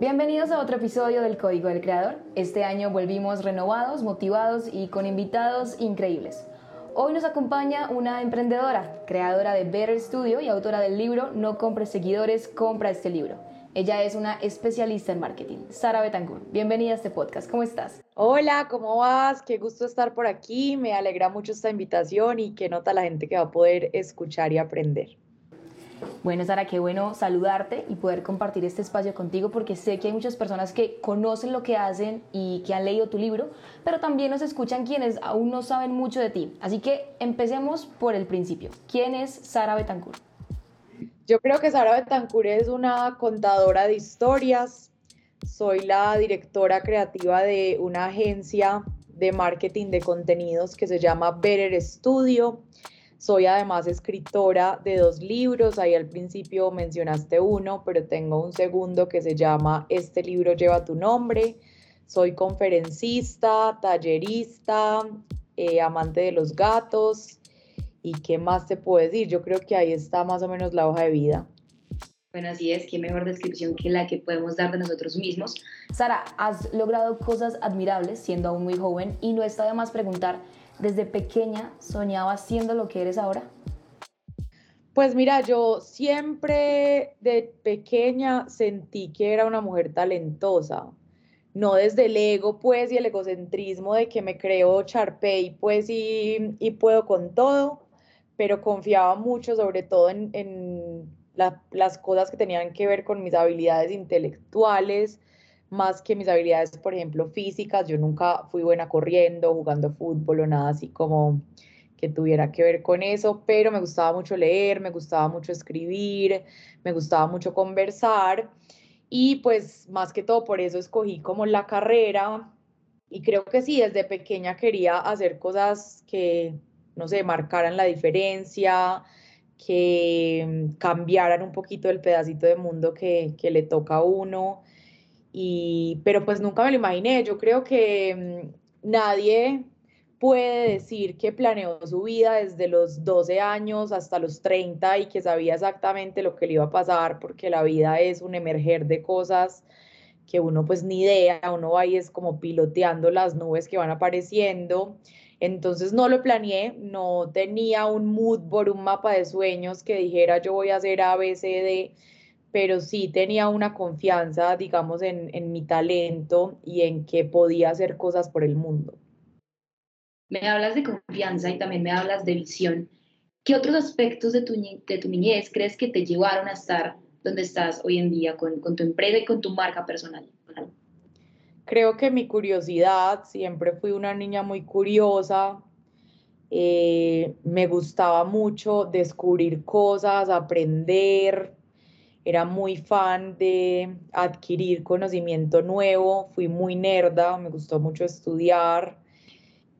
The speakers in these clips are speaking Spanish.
Bienvenidos a otro episodio del Código del Creador. Este año volvimos renovados, motivados y con invitados increíbles. Hoy nos acompaña una emprendedora, creadora de Better Studio y autora del libro No compres seguidores, compra este libro. Ella es una especialista en marketing, Sara Betancourt. Bienvenida a este podcast. ¿Cómo estás? Hola, ¿cómo vas? Qué gusto estar por aquí. Me alegra mucho esta invitación y que nota la gente que va a poder escuchar y aprender. Bueno, Sara, qué bueno saludarte y poder compartir este espacio contigo porque sé que hay muchas personas que conocen lo que hacen y que han leído tu libro, pero también nos escuchan quienes aún no saben mucho de ti. Así que empecemos por el principio. ¿Quién es Sara Betancourt? Yo creo que Sara Betancourt es una contadora de historias. Soy la directora creativa de una agencia de marketing de contenidos que se llama Better Studio soy además escritora de dos libros, ahí al principio mencionaste uno, pero tengo un segundo que se llama Este libro lleva tu nombre. Soy conferencista, tallerista, eh, amante de los gatos. ¿Y qué más te puedo decir? Yo creo que ahí está más o menos la hoja de vida. Bueno, así es, qué mejor descripción que la que podemos dar de nosotros mismos. Sara, has logrado cosas admirables siendo aún muy joven y no está de más preguntar desde pequeña soñabas siendo lo que eres ahora? Pues mira, yo siempre de pequeña sentí que era una mujer talentosa, no desde el ego pues y el egocentrismo de que me creo Charpey pues y, y puedo con todo, pero confiaba mucho sobre todo en, en las cosas que tenían que ver con mis habilidades intelectuales, más que mis habilidades, por ejemplo, físicas. Yo nunca fui buena corriendo, jugando fútbol o nada así como que tuviera que ver con eso, pero me gustaba mucho leer, me gustaba mucho escribir, me gustaba mucho conversar y pues más que todo por eso escogí como la carrera y creo que sí, desde pequeña quería hacer cosas que, no sé, marcaran la diferencia, que cambiaran un poquito el pedacito de mundo que, que le toca a uno y, pero pues nunca me lo imaginé. Yo creo que mm, nadie puede decir que planeó su vida desde los 12 años hasta los 30 y que sabía exactamente lo que le iba a pasar, porque la vida es un emerger de cosas que uno pues ni idea, uno va y es como piloteando las nubes que van apareciendo. Entonces no lo planeé, no tenía un mood board, un mapa de sueños que dijera yo voy a hacer A, B, C, D pero sí tenía una confianza, digamos, en, en, mi talento y en que podía hacer cosas por el mundo. Me hablas de confianza y también me hablas de visión. ¿Qué otros aspectos de tu, de tu niñez crees que te llevaron a estar donde estás hoy en día con, con tu empresa y con tu marca personal? Creo que mi curiosidad, siempre fui una niña muy curiosa, eh, me gustaba mucho descubrir cosas, aprender, era muy fan de adquirir conocimiento nuevo, fui muy nerda, me gustó mucho estudiar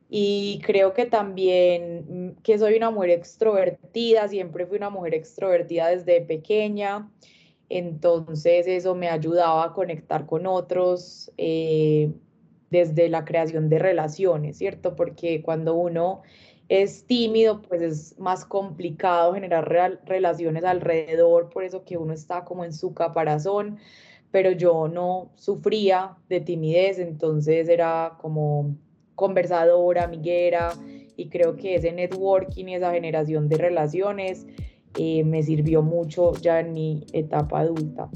y creo que también mm, que soy una mujer extrovertida, siempre fui una mujer extrovertida desde pequeña, entonces eso me ayudaba a conectar con otros eh, desde la creación de relaciones, ¿cierto? Porque cuando uno es tímido, pues es más complicado generar relaciones alrededor, por eso que uno está como en su caparazón, pero yo no sufría de timidez, entonces era como conversadora, amiguera, y creo que ese networking y esa generación de relaciones eh, me sirvió mucho ya en mi etapa adulta.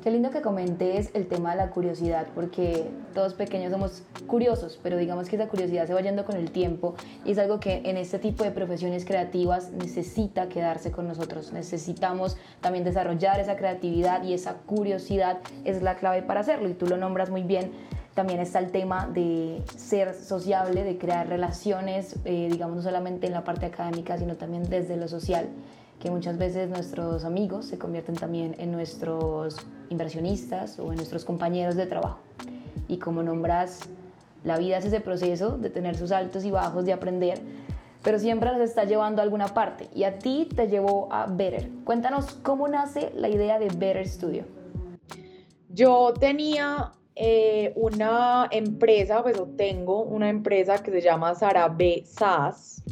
Qué lindo que comentes el tema de la curiosidad, porque todos pequeños somos curiosos, pero digamos que esa curiosidad se va yendo con el tiempo y es algo que en este tipo de profesiones creativas necesita quedarse con nosotros. Necesitamos también desarrollar esa creatividad y esa curiosidad es la clave para hacerlo y tú lo nombras muy bien. También está el tema de ser sociable, de crear relaciones, eh, digamos no solamente en la parte académica, sino también desde lo social que muchas veces nuestros amigos se convierten también en nuestros inversionistas o en nuestros compañeros de trabajo. Y como nombras, la vida es ese proceso de tener sus altos y bajos, de aprender, pero siempre nos está llevando a alguna parte. Y a ti te llevó a Better. Cuéntanos cómo nace la idea de Better Studio. Yo tenía eh, una empresa, pues tengo una empresa que se llama Sara B. SAS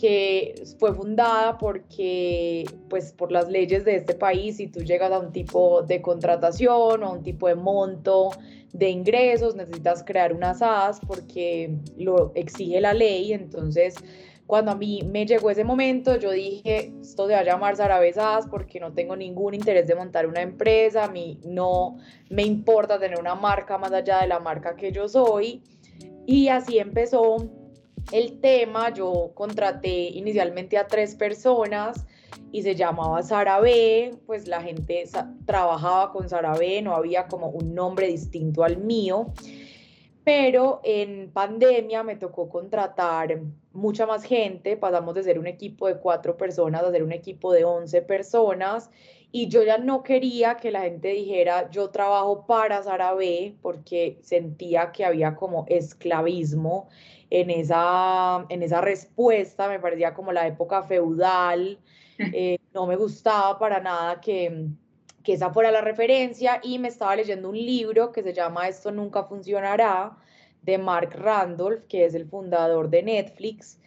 que fue fundada porque, pues, por las leyes de este país, si tú llegas a un tipo de contratación o a un tipo de monto de ingresos, necesitas crear unas SAS porque lo exige la ley. Entonces, cuando a mí me llegó ese momento, yo dije, esto se va a llamar Sarabesas porque no tengo ningún interés de montar una empresa, a mí no me importa tener una marca más allá de la marca que yo soy. Y así empezó el tema. Yo contraté inicialmente a tres personas y se llamaba Sara pues la gente trabajaba con Sara no había como un nombre distinto al mío pero en pandemia me tocó contratar mucha más gente, pasamos de ser un equipo de cuatro personas a ser un equipo de once personas y yo ya no quería que la gente dijera yo trabajo para Sara porque sentía que había como esclavismo en esa, en esa respuesta, me parecía como la época feudal, eh, no me gustaba para nada que que esa fuera la referencia y me estaba leyendo un libro que se llama Esto nunca funcionará de Mark Randolph, que es el fundador de Netflix.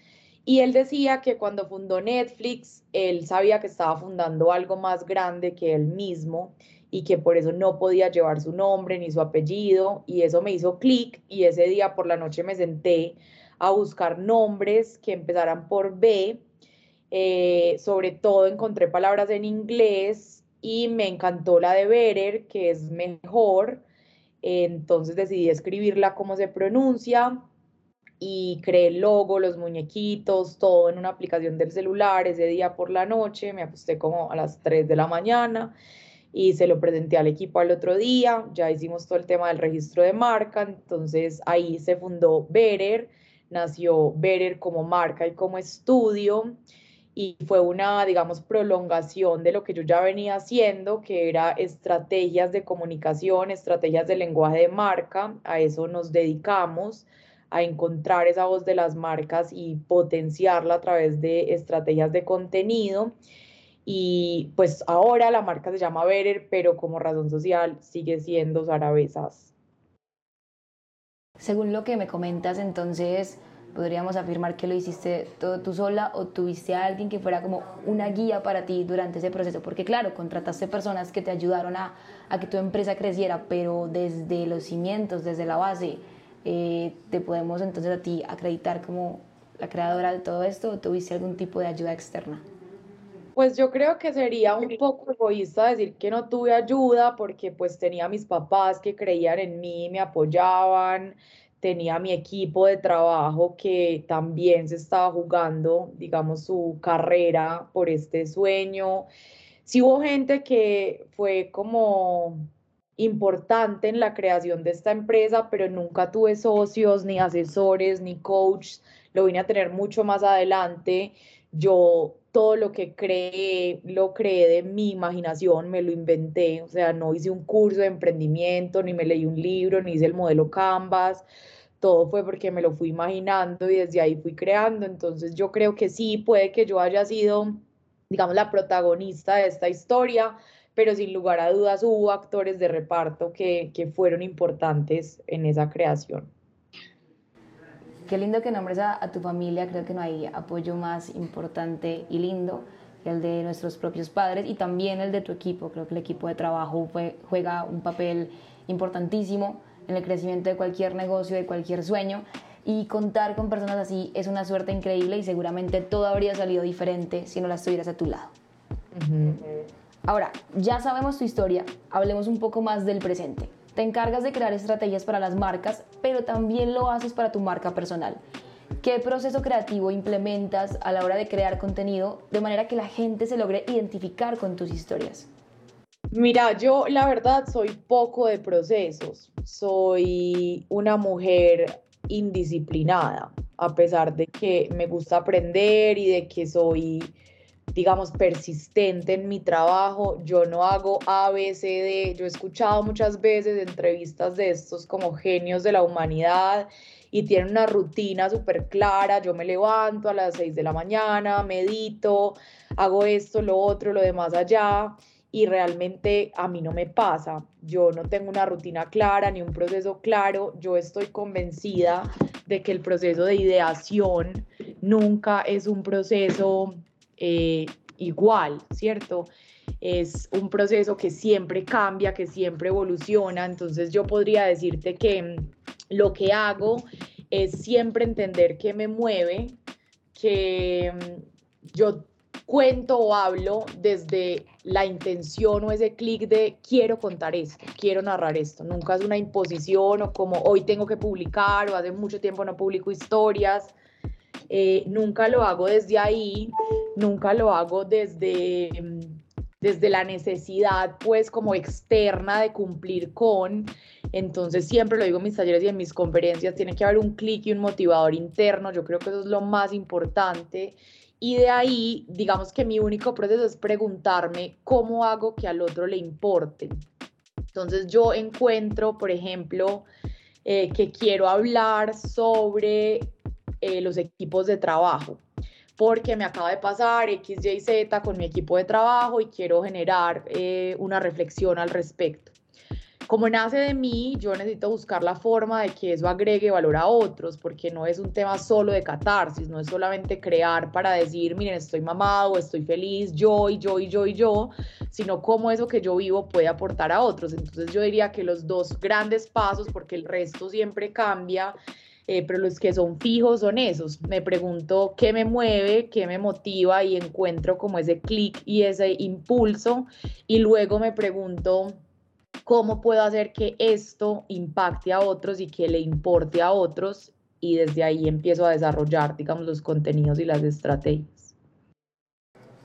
Y él decía que cuando fundó Netflix, él sabía que estaba fundando algo más grande que él mismo y que por eso no podía llevar su nombre ni su apellido. Y eso me hizo clic y ese día por la noche me senté a buscar nombres que empezaran por B. Eh, sobre todo encontré palabras en inglés y me encantó la de Berer, que es mejor. Entonces decidí escribirla como se pronuncia y creé el logo, los muñequitos, todo en una aplicación del celular ese día por la noche. Me acosté como a las 3 de la mañana y se lo presenté al equipo al otro día. Ya hicimos todo el tema del registro de marca, entonces ahí se fundó Berer, nació Berer como marca y como estudio y fue una, digamos, prolongación de lo que yo ya venía haciendo, que era estrategias de comunicación, estrategias de lenguaje de marca, a eso nos dedicamos, a encontrar esa voz de las marcas y potenciarla a través de estrategias de contenido. Y pues ahora la marca se llama Berer, pero como razón social sigue siendo Sarabesas. Según lo que me comentas, entonces podríamos afirmar que lo hiciste todo tú sola o tuviste a alguien que fuera como una guía para ti durante ese proceso, porque claro, contrataste personas que te ayudaron a, a que tu empresa creciera, pero desde los cimientos, desde la base, eh, te podemos entonces a ti acreditar como la creadora de todo esto o tuviste algún tipo de ayuda externa. Pues yo creo que sería un poco egoísta decir que no tuve ayuda porque pues tenía mis papás que creían en mí, me apoyaban, tenía mi equipo de trabajo que también se estaba jugando, digamos, su carrera por este sueño. Sí hubo gente que fue como importante en la creación de esta empresa, pero nunca tuve socios, ni asesores, ni coach. Lo vine a tener mucho más adelante. Yo todo lo que creé, lo creé de mi imaginación, me lo inventé. O sea, no hice un curso de emprendimiento, ni me leí un libro, ni hice el modelo Canvas todo fue porque me lo fui imaginando y desde ahí fui creando. Entonces yo creo que sí, puede que yo haya sido, digamos, la protagonista de esta historia, pero sin lugar a dudas hubo actores de reparto que, que fueron importantes en esa creación. Qué lindo que nombres a, a, tu familia, creo que no hay apoyo más importante y lindo que el de nuestros propios padres y también el de tu equipo. Creo que el equipo de trabajo fue, juega un papel importantísimo en el crecimiento de cualquier negocio, de cualquier sueño. Y contar con personas así es una suerte increíble y seguramente todo habría salido diferente si no las tuvieras a tu lado. Ahora, ya sabemos tu historia, hablemos un poco más del presente. Te encargas de crear estrategias para las marcas, pero también lo haces para tu marca personal. ¿Qué proceso creativo implementas a la hora de crear contenido de manera que la gente se logre identificar con tus historias? Mira, yo la verdad soy poco de procesos, soy una mujer indisciplinada, a pesar de que me gusta aprender y de que soy, digamos, persistente en mi trabajo, yo no hago A, B, C, D, yo he escuchado muchas veces entrevistas de estos como genios de la humanidad y tienen una rutina súper clara, yo me levanto a las 6 de la mañana, medito, hago esto, lo otro, lo demás allá y realmente a mí no me pasa. Yo no tengo una rutina clara ni un proceso claro. Yo estoy convencida de que el proceso de ideación nunca es un proceso eh, igual, ¿cierto? Es un proceso que siempre cambia, que siempre evoluciona. Entonces yo podría decirte que mm, lo que hago es siempre entender qué me mueve, que mm, yo cuento o hablo desde la intención o ese clic de quiero contar esto, quiero narrar esto. Nunca es una imposición o como hoy tengo que publicar o hace mucho tiempo no publico historias. Eh, nunca lo hago desde ahí, nunca lo hago desde, desde la necesidad pues como externa de cumplir con. Entonces siempre lo digo en mis talleres y en mis conferencias, tiene que haber un clic y un motivador interno. Yo creo que eso es lo más importante y de ahí, digamos que mi único proceso es preguntarme cómo hago que al otro le importe. Entonces yo encuentro, por ejemplo, eh, que quiero hablar sobre eh, los equipos de trabajo, porque me acaba de pasar X, Y, Z con mi equipo de trabajo y quiero generar eh, una reflexión al respecto como nace de mí, yo necesito buscar la forma de que eso agregue valor a otros, porque no es un tema solo de catarsis, no es solamente crear para decir, miren, estoy mamado, estoy feliz, yo y yo y yo y yo, sino cómo eso que yo vivo puede aportar a otros. Entonces yo diría que los dos grandes pasos, porque el resto siempre cambia, eh, pero los que son fijos son esos. Me pregunto qué me mueve, qué me motiva y encuentro como ese clic y ese impulso, y luego me pregunto cómo puedo hacer que esto impacte a otros y que le importe a otros y desde ahí empiezo a desarrollar, digamos, los contenidos y las estrategias.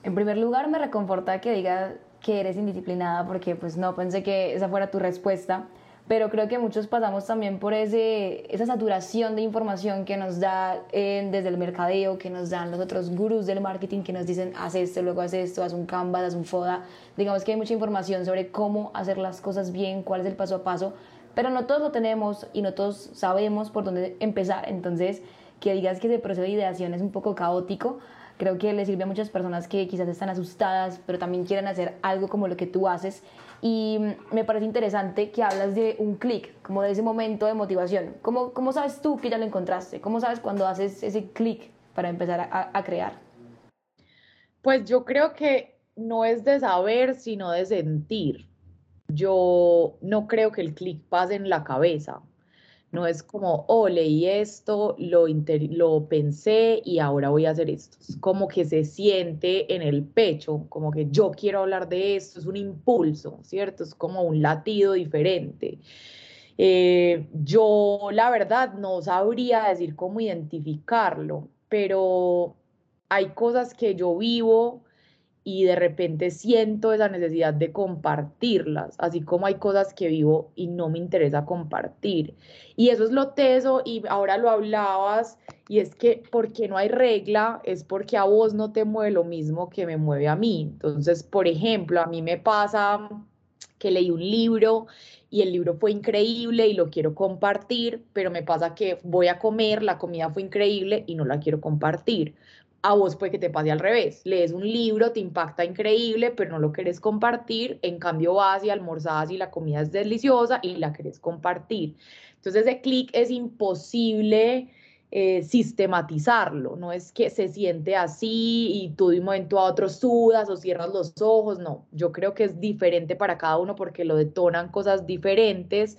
En primer lugar, me reconforta que digas que eres indisciplinada porque pues no pensé que esa fuera tu respuesta pero creo que muchos pasamos también por ese, esa saturación de información que nos da eh, desde el mercadeo, que nos dan los otros gurús del marketing que nos dicen haz esto, luego haz esto, haz un Canvas, haz un FODA. Digamos que hay mucha información sobre cómo hacer las cosas bien, cuál es el paso a paso, pero no todos lo tenemos y no todos sabemos por dónde empezar. Entonces, que digas que ese proceso de ideación es un poco caótico, creo que le sirve a muchas personas que quizás están asustadas, pero también quieren hacer algo como lo que tú haces y me parece interesante que hablas de un clic, como de ese momento de motivación. ¿Cómo, ¿Cómo, sabes tú que ya lo encontraste? ¿Cómo sabes cuando haces ese clic para empezar a, a crear? Pues yo creo que no es de saber, sino de sentir. Yo no creo que el clic pase en la cabeza. No es como, oh, leí esto, lo, lo pensé y ahora voy a hacer esto. Es como que se siente en el pecho, como que yo quiero hablar de esto, es un impulso, ¿cierto? Es como un latido diferente. Eh, yo, la verdad, no sabría decir cómo identificarlo, pero hay cosas que yo vivo y de repente siento esa necesidad de compartirlas, así como hay cosas que vivo y no me interesa compartir. Y eso es lo teso y ahora lo hablabas y es que porque no hay regla es porque a vos no te mueve lo mismo que me mueve a mí. Entonces, por ejemplo, a mí me pasa que leí un libro y el libro fue increíble y lo quiero compartir, pero me pasa que voy a comer, la comida fue increíble y no la quiero compartir a vos puede que te pase al revés. Lees un libro, te impacta increíble, pero no lo querés compartir. En cambio, vas y almorzás y la comida es deliciosa y la querés compartir. Entonces, ese clic es imposible eh, sistematizarlo. No es que se siente así y tú de un momento a otro sudas o cierras los ojos. No, yo creo que es diferente para cada uno porque lo detonan cosas diferentes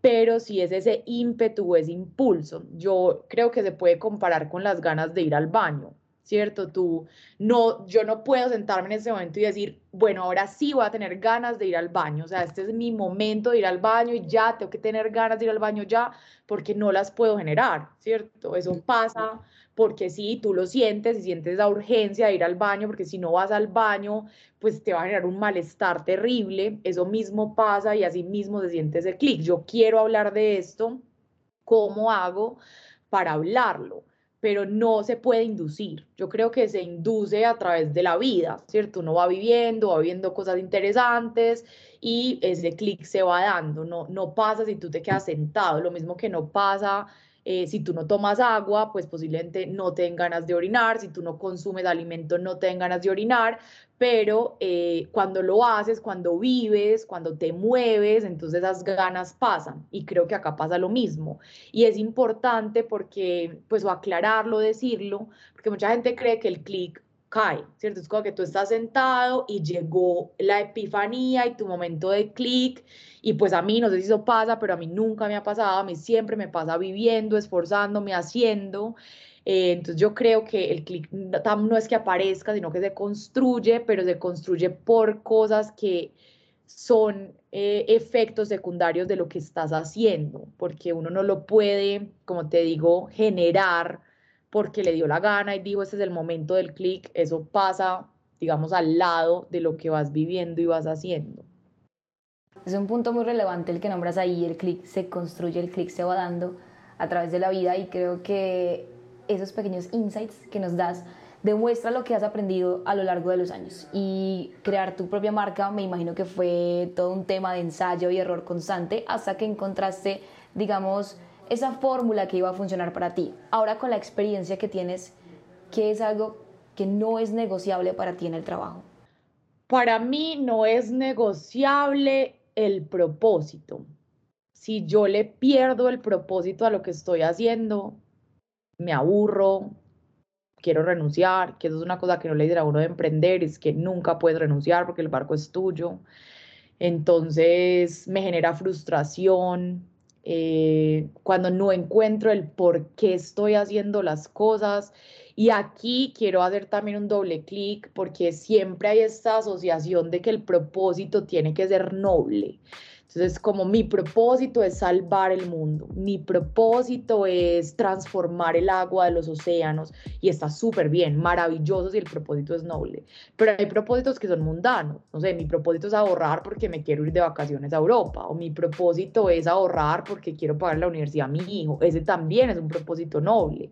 pero si es ese ímpetu ese impulso, yo creo que se puede comparar con las ganas de ir al baño. ¿Cierto? Tú, no, yo no puedo sentarme en ese momento y decir, bueno, ahora sí voy a tener ganas de ir al baño, o sea, este es mi momento de ir al baño y ya tengo que tener ganas de ir al baño ya, porque no las puedo generar, ¿cierto? Eso pasa porque sí, tú lo sientes y sientes la urgencia de ir al baño, porque si no vas al baño, pues te va a generar un malestar terrible, eso mismo pasa y así mismo se siente ese clic. Yo quiero hablar de esto, ¿cómo hago para hablarlo? Pero no se puede inducir. Yo creo que se induce a través de la vida, ¿cierto? Uno va viviendo, va viendo cosas interesantes y ese clic se va dando. No, no pasa si tú te quedas sentado, lo mismo que no pasa Eh, si tú no tomas agua, pues posiblemente no te ganas de orinar, si tú no consumes alimento, no te den ganas de orinar, pero eh, cuando lo haces, cuando vives, cuando te mueves, entonces esas ganas pasan. Y creo que acá pasa lo mismo. Y es importante porque, pues, aclararlo, decirlo, porque mucha gente cree que el clic cae, ¿cierto? Es como que tú estás sentado y llegó la epifanía y tu momento de clic y pues a mí, no sé si eso pasa, pero a mí nunca me ha pasado, a mí siempre me pasa viviendo, esforzándome, haciendo. Eh, entonces yo creo que el clic no es que aparezca, sino que se construye, pero se construye por cosas que son eh, efectos secundarios de lo que estás haciendo, porque uno no lo puede, como te digo, generar porque le dio la gana y dijo, este es el momento del clic, eso pasa, digamos, al lado de lo que vas viviendo y vas haciendo. Es un punto muy relevante el que nombras ahí, el clic se construye, el clic se va dando a través de la vida y creo que esos pequeños insights que nos das demuestra lo que has aprendido a lo largo de los años y crear tu propia marca me imagino que fue todo un tema de ensayo y error constante hasta que encontraste digamos esa fórmula que iba a funcionar para ti. Ahora con la experiencia que tienes, ¿qué es algo que no es negociable para ti en el trabajo? Para mí no es negociable el propósito. Si yo le pierdo el propósito a lo que estoy haciendo, me aburro, quiero renunciar, que eso es una cosa que no le dirá a uno de emprender, es que nunca puedes renunciar porque el barco es tuyo. Entonces me genera frustración, eh, cuando no encuentro el por qué estoy haciendo las cosas. Y aquí quiero hacer también un doble clic porque siempre hay esta asociación de que el propósito tiene que ser noble. Entonces, como mi propósito es salvar el mundo, mi propósito es transformar el agua de los océanos y está súper bien, maravilloso si el propósito es noble. Pero hay propósitos que son mundanos. No sé, mi propósito es ahorrar porque me quiero ir de vacaciones a Europa o mi propósito es ahorrar porque quiero pagar la universidad a mi hijo. Ese también es un propósito noble.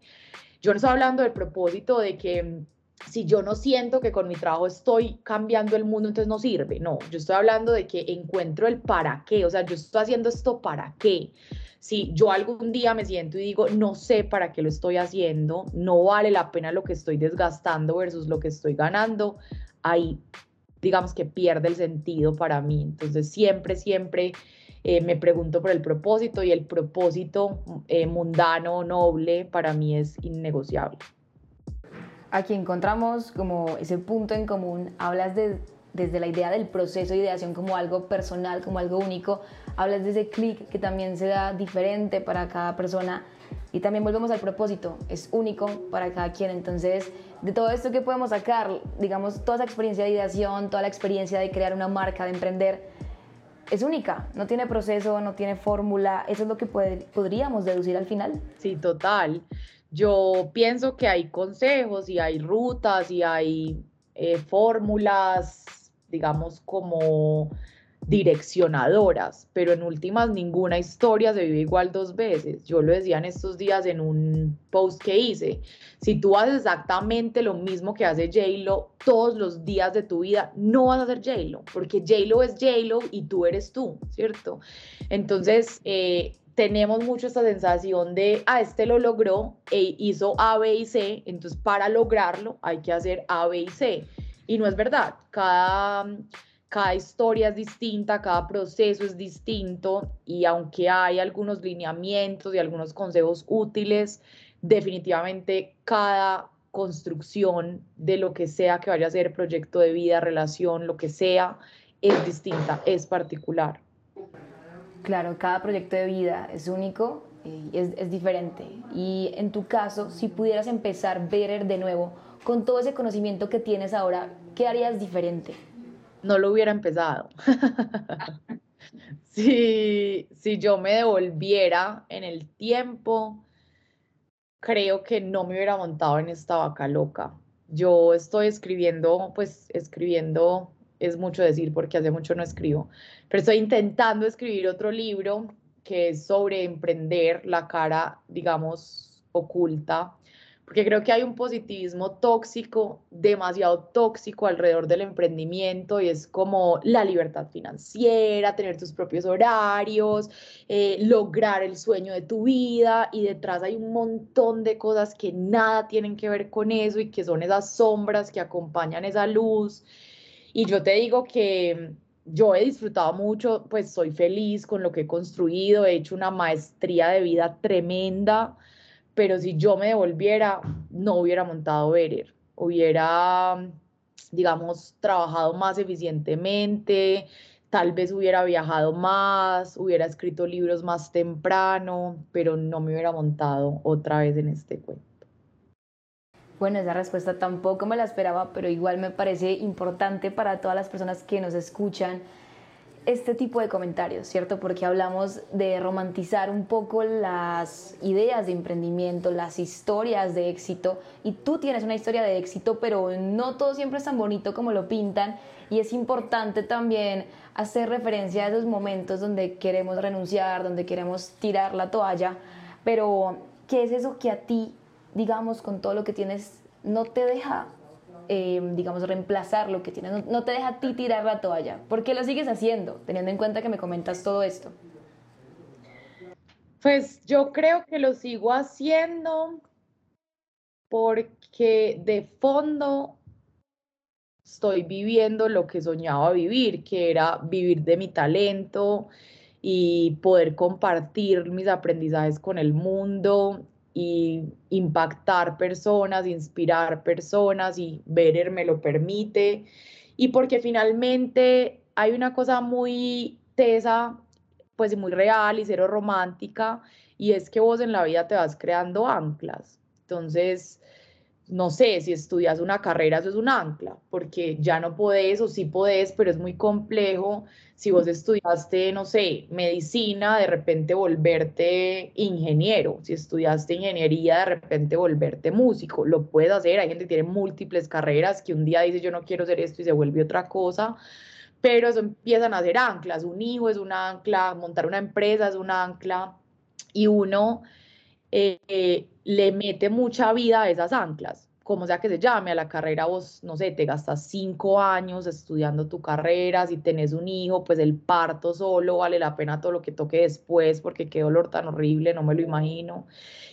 Yo no estoy hablando del propósito de que si yo no siento que con mi trabajo estoy cambiando el mundo, entonces no sirve. No, yo estoy hablando de que encuentro el para qué, o sea, yo estoy haciendo esto para qué. Si yo algún día me siento y digo, no sé para qué lo estoy haciendo, no vale la pena lo que estoy desgastando versus lo que estoy ganando, ahí digamos que pierde el sentido para mí. Entonces siempre, siempre eh, me pregunto por el propósito y el propósito eh, mundano, noble, para mí es innegociable aquí encontramos como ese punto en común. Hablas de, desde la idea del proceso de ideación como algo personal, como algo único. Hablas de ese clic que también se da diferente para cada persona. Y también volvemos al propósito, es único para cada quien. Entonces, de todo esto que podemos sacar, digamos, toda esa experiencia de ideación, toda la experiencia de crear una marca, de emprender, es única, no tiene proceso, no tiene fórmula. Eso es lo que podríamos deducir al final. Sí, total. Yo pienso que hay consejos y hay rutas y hay eh, fórmulas, digamos, como direccionadoras, pero en últimas ninguna historia se vive igual dos veces. Yo lo decía en estos días en un post que hice. Si tú haces exactamente lo mismo que hace JLo todos los días de tu vida, no vas a ser JLo, porque JLo es JLo y tú eres tú, ¿cierto? Entonces, eh, tenemos mucho esta sensación de, ah, este lo logró e hizo A, B y C, entonces para lograrlo hay que hacer A, B y C. Y no es verdad, cada, cada historia es distinta, cada proceso es distinto y aunque hay algunos lineamientos y algunos consejos útiles, definitivamente cada construcción de lo que sea que vaya a ser proyecto de vida, relación, lo que sea, es distinta, es particular. Claro, cada proyecto de vida es único y es, diferente. Y en tu caso, si pudieras empezar ver de nuevo, con todo ese conocimiento que tienes ahora, ¿qué harías diferente? No lo hubiera empezado. si, si yo me devolviera en el tiempo, creo que no me hubiera montado en esta vaca loca. Yo estoy escribiendo, pues escribiendo es mucho decir porque hace mucho no escribo, pero estoy intentando escribir otro libro que es sobre emprender la cara, digamos, oculta, porque creo que hay un positivismo tóxico, demasiado tóxico alrededor del emprendimiento y es como la libertad financiera, tener tus propios horarios, eh, lograr el sueño de tu vida y detrás hay un montón de cosas que nada tienen que ver con eso y que son esas sombras que acompañan esa luz. Y yo te digo que yo he disfrutado mucho, pues soy feliz con lo que he construido, he hecho una maestría de vida tremenda pero si yo me devolviera, no hubiera montado Berer, hubiera, digamos, trabajado más eficientemente, tal vez hubiera viajado más, hubiera escrito libros más temprano, pero no me hubiera montado otra vez en este cuento. Bueno, esa respuesta tampoco me la esperaba, pero igual me parece importante para todas las personas que nos escuchan este tipo de comentarios, ¿cierto? Porque hablamos de romantizar un poco las ideas de emprendimiento, las historias de éxito, y tú tienes una historia de éxito, pero no todo siempre es tan bonito como lo pintan, y es importante también hacer referencia a esos momentos donde queremos renunciar, donde queremos tirar la toalla, pero ¿qué es eso que a ti, digamos, con todo lo que tienes, no te deja Em, digamos, reemplazar lo que tienes, no, te deja a ti tirar la toalla. ¿Por qué lo sigues haciendo, teniendo en cuenta que me comentas todo esto? Pues yo creo que lo sigo haciendo porque de fondo estoy viviendo lo que soñaba vivir, que era vivir de mi talento y poder compartir mis aprendizajes con el mundo y impactar personas, inspirar personas y Verer me lo permite. Y porque finalmente hay una cosa muy tesa, pues muy real y cero romántica, y es que vos en la vida te vas creando anclas. Entonces, no sé, si estudias una carrera, eso es un ancla, porque ya no podés o sí podés, pero es muy complejo. Si vos estudiaste, no sé, medicina, de repente volverte ingeniero. Si estudiaste ingeniería, de repente volverte músico. Lo puedes hacer. Hay gente que tiene múltiples carreras que un día dice yo no quiero hacer esto y se vuelve otra cosa. Pero eso empiezan a hacer anclas. Un hijo es un ancla, montar una empresa es un ancla. Y uno eh, le mete mucha vida a esas anclas, como sea que se llame, a la carrera vos, no sé, te gastas cinco años estudiando tu carrera, si tenés un hijo, pues el parto solo vale la pena todo lo que toque después, porque qué dolor tan horrible, no me lo imagino.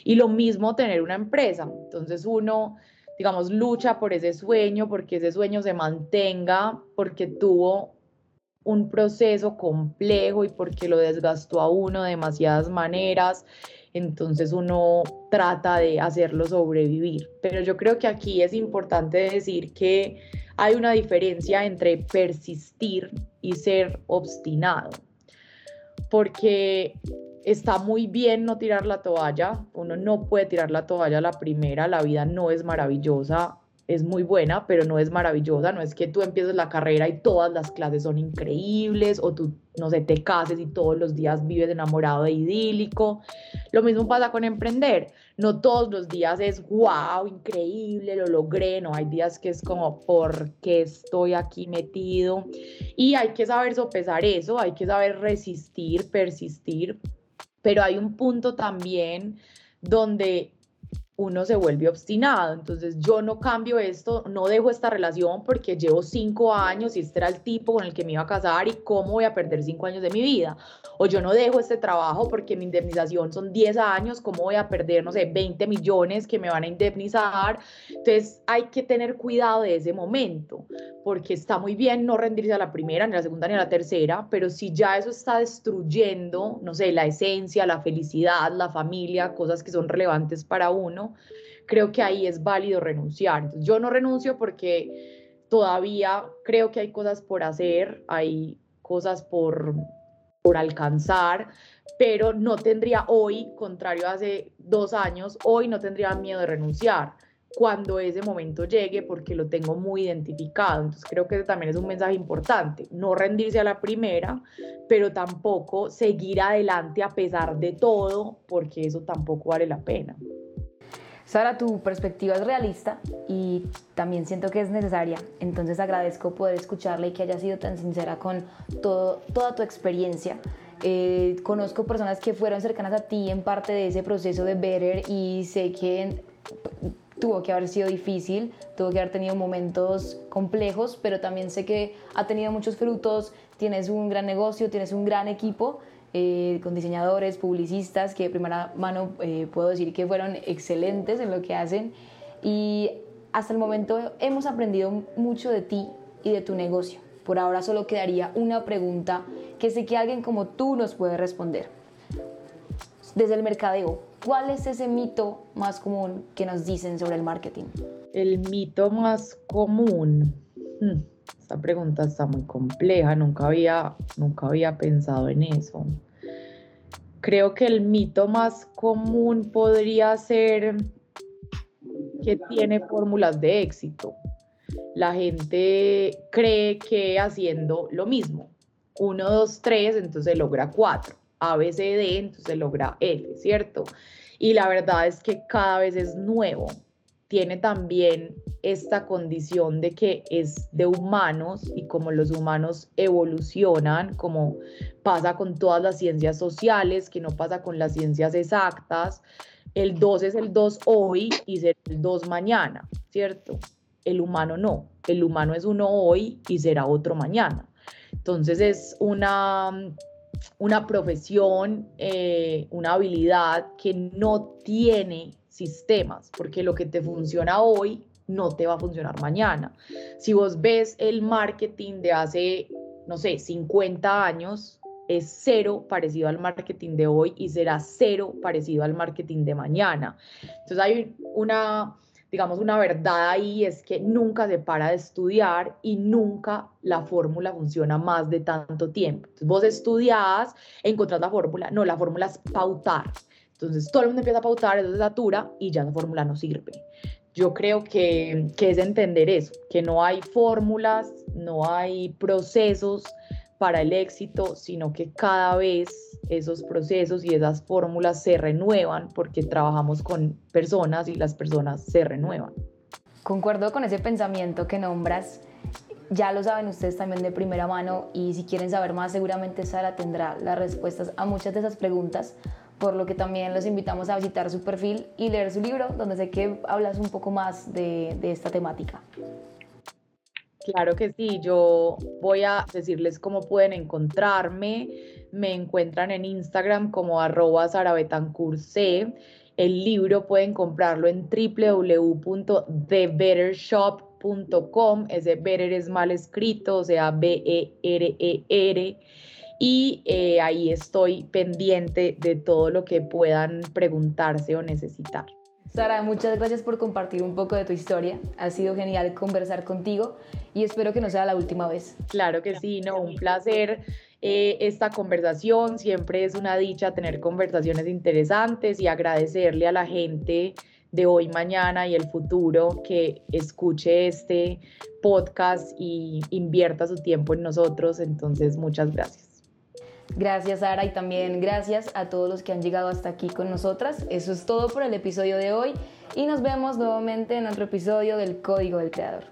Y lo mismo tener una empresa, entonces uno, digamos, lucha por ese sueño, porque ese sueño se mantenga, porque tuvo un proceso complejo y porque lo desgastó a uno de demasiadas maneras entonces uno trata de hacerlo sobrevivir. Pero yo creo que aquí es importante decir que hay una diferencia entre persistir y ser obstinado, porque está muy bien no tirar la toalla, uno no puede tirar la toalla la primera, la vida no es maravillosa, es muy buena, pero no es maravillosa. No es que tú empieces la carrera y todas las clases son increíbles o tú, no sé, te cases y todos los días vives enamorado de idílico. Lo mismo pasa con emprender. No todos los días es, wow, increíble, lo logré. No, hay días que es como, ¿por qué estoy aquí metido? Y hay que saber sopesar eso, hay que saber resistir, persistir. Pero hay un punto también donde uno se vuelve obstinado. Entonces yo no cambio esto, no dejo esta relación porque llevo cinco años y este era el tipo con el que me iba a casar y cómo voy a perder cinco años de mi vida. O yo no dejo este trabajo porque mi indemnización son 10 años, cómo voy a perder, no sé, 20 millones que me van a indemnizar. Entonces hay que tener cuidado de ese momento porque está muy bien no rendirse a la primera, ni a la segunda, ni a la tercera, pero si ya eso está destruyendo, no sé, la esencia, la felicidad, la familia, cosas que son relevantes para uno, creo que ahí es válido renunciar. yo no renuncio porque todavía creo que hay cosas por hacer, hay cosas por, por alcanzar, pero no tendría hoy, contrario a hace dos años, hoy no tendría miedo de renunciar cuando ese momento llegue porque lo tengo muy identificado. Entonces creo que también es un mensaje importante, no rendirse a la primera, pero tampoco seguir adelante a pesar de todo, porque eso tampoco vale la pena. Sara, tu perspectiva es realista y también siento que es necesaria. Entonces agradezco poder escucharla y que haya sido tan sincera con todo, toda tu experiencia. Eh, conozco personas que fueron cercanas a ti en parte de ese proceso de Better y sé que tuvo que haber sido difícil, tuvo que haber tenido momentos complejos, pero también sé que ha tenido muchos frutos, tienes un gran negocio, tienes un gran equipo eh, con diseñadores, publicistas, que de primera mano eh, puedo decir que fueron excelentes en lo que hacen. Y hasta el momento hemos aprendido mucho de ti y de tu negocio. Por ahora solo quedaría una pregunta que sé que alguien como tú nos puede responder. Desde el mercadeo, ¿cuál es ese mito más común que nos dicen sobre el marketing? El mito más común. Hmm, esta pregunta está muy compleja, nunca había, nunca había pensado en eso. Creo que el mito más común podría ser que tiene fórmulas de éxito. La gente cree que haciendo lo mismo, 1, 2, 3, entonces logra 4, A, B, C, D, entonces logra L, ¿cierto? Y la verdad es que cada vez es nuevo. Tiene también esta condición de que es de humanos y como los humanos evolucionan, como pasa con todas las ciencias sociales, que no pasa con las ciencias exactas, el 2 es el 2 hoy y será el 2 mañana, ¿cierto? El humano no, el humano es uno hoy y será otro mañana. Entonces es una, una profesión, eh, una habilidad que no tiene sistemas, porque lo que te funciona hoy no te va a funcionar mañana. Si vos ves el marketing de hace, no sé, 50 años, es cero parecido al marketing de hoy y será cero parecido al marketing de mañana. Entonces hay una, digamos, una verdad ahí es que nunca se para de estudiar y nunca la fórmula funciona más de tanto tiempo. Entonces vos estudias, encontrás la fórmula, no, la fórmula es pautar. Entonces todo el mundo empieza a pautar, eso se satura y ya la fórmula no sirve. Yo creo que, que es entender eso, que no hay fórmulas, no hay procesos para el éxito, sino que cada vez esos procesos y esas fórmulas se renuevan porque trabajamos con personas y las personas se renuevan. Concuerdo con ese pensamiento que nombras. Ya lo saben ustedes también de primera mano y si quieren saber más seguramente Sara tendrá las respuestas a muchas de esas preguntas, por lo que también los invitamos a visitar su perfil y leer su libro, donde sé que hablas un poco más de, esta temática. Claro que sí, yo voy a decirles cómo pueden encontrarme. Me encuentran en Instagram como arroba. El libro pueden comprarlo en www.thebettershop.com. Ese better es mal escrito, o sea, B-E-R-E-R. Y eh, ahí estoy pendiente de todo lo que puedan preguntarse o necesitar. Sara, muchas gracias por compartir un poco de tu historia. Ha sido genial conversar contigo y espero que no sea la última vez. Claro que sí, no, un placer eh, esta conversación. Siempre es una dicha tener conversaciones interesantes y agradecerle a la gente de hoy, mañana y el futuro que escuche este podcast y invierta su tiempo en nosotros. Entonces, muchas gracias. Gracias Sara y también gracias a todos los que han llegado hasta aquí con nosotras. Eso es todo por el episodio de hoy y nos vemos nuevamente en otro episodio del Código del Creador.